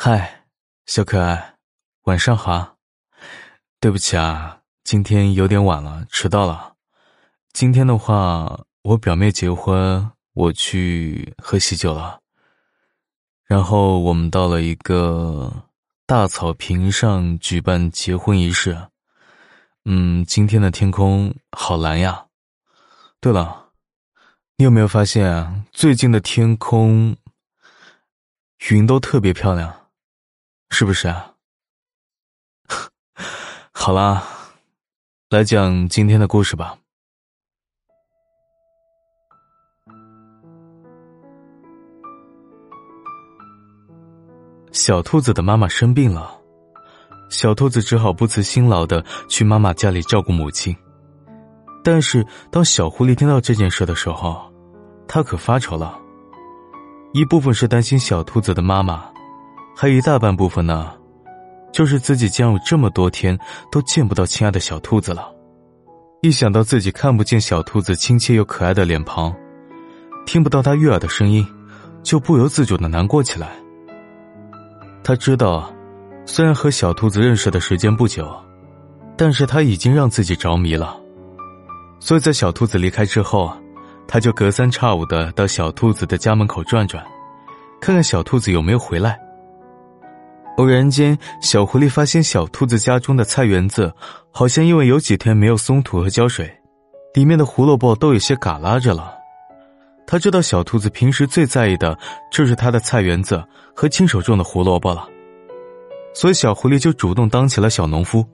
嗨，小可爱，晚上好。对不起啊，今天有点晚了，迟到了。今天的话，我表妹结婚，我去喝喜酒了。然后我们到了一个大草坪上举办结婚仪式。嗯，今天的天空好蓝呀。对了，你有没有发现最近的天空云都特别漂亮？是不是啊？好啦，来讲今天的故事吧。小兔子的妈妈生病了，小兔子只好不辞辛劳的去妈妈家里照顾母亲。但是当小狐狸听到这件事的时候，他可发愁了。一部分是担心小兔子的妈妈。还有一大半部分呢，就是自己将有这么多天都见不到亲爱的小兔子了。一想到自己看不见小兔子亲切又可爱的脸庞，听不到它悦耳的声音，就不由自主的难过起来。他知道，虽然和小兔子认识的时间不久，但是他已经让自己着迷了。所以在小兔子离开之后，他就隔三差五的到小兔子的家门口转转，看看小兔子有没有回来。偶然间，小狐狸发现小兔子家中的菜园子好像因为有几天没有松土和浇水，里面的胡萝卜都有些嘎拉着了。他知道小兔子平时最在意的就是他的菜园子和亲手种的胡萝卜了，所以小狐狸就主动当起了小农夫，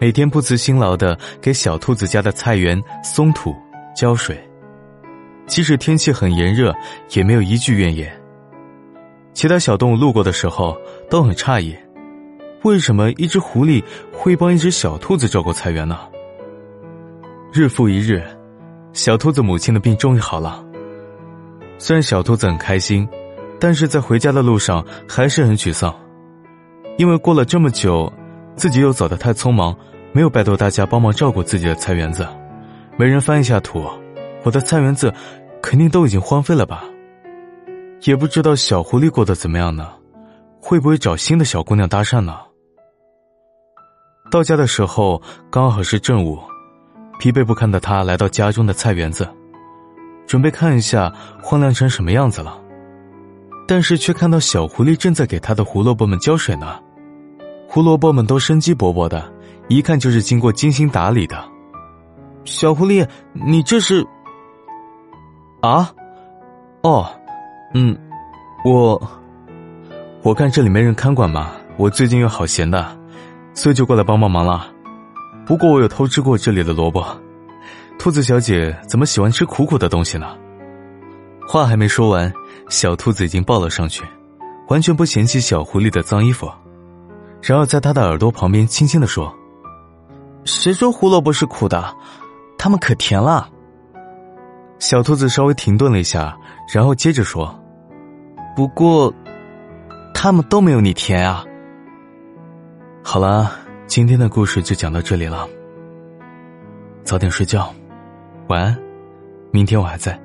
每天不辞辛劳的给小兔子家的菜园松土、浇水，即使天气很炎热，也没有一句怨言。其他小动物路过的时候都很诧异，为什么一只狐狸会帮一只小兔子照顾菜园呢？日复一日，小兔子母亲的病终于好了。虽然小兔子很开心，但是在回家的路上还是很沮丧，因为过了这么久，自己又走得太匆忙，没有拜托大家帮忙照顾自己的菜园子，没人翻一下土，我的菜园子肯定都已经荒废了吧。也不知道小狐狸过得怎么样呢？会不会找新的小姑娘搭讪呢？到家的时候刚好是正午，疲惫不堪的他来到家中的菜园子，准备看一下荒凉成什么样子了，但是却看到小狐狸正在给他的胡萝卜们浇水呢。胡萝卜们都生机勃勃的，一看就是经过精心打理的。小狐狸，你这是？啊？哦。嗯，我我看这里没人看管嘛，我最近又好闲的，所以就过来帮帮忙了。不过我有偷吃过这里的萝卜，兔子小姐怎么喜欢吃苦苦的东西呢？话还没说完，小兔子已经抱了上去，完全不嫌弃小狐狸的脏衣服，然后在他的耳朵旁边轻轻的说：“谁说胡萝卜是苦的？它们可甜了。”小兔子稍微停顿了一下，然后接着说。不过，他们都没有你甜啊。好了，今天的故事就讲到这里了。早点睡觉，晚安，明天我还在。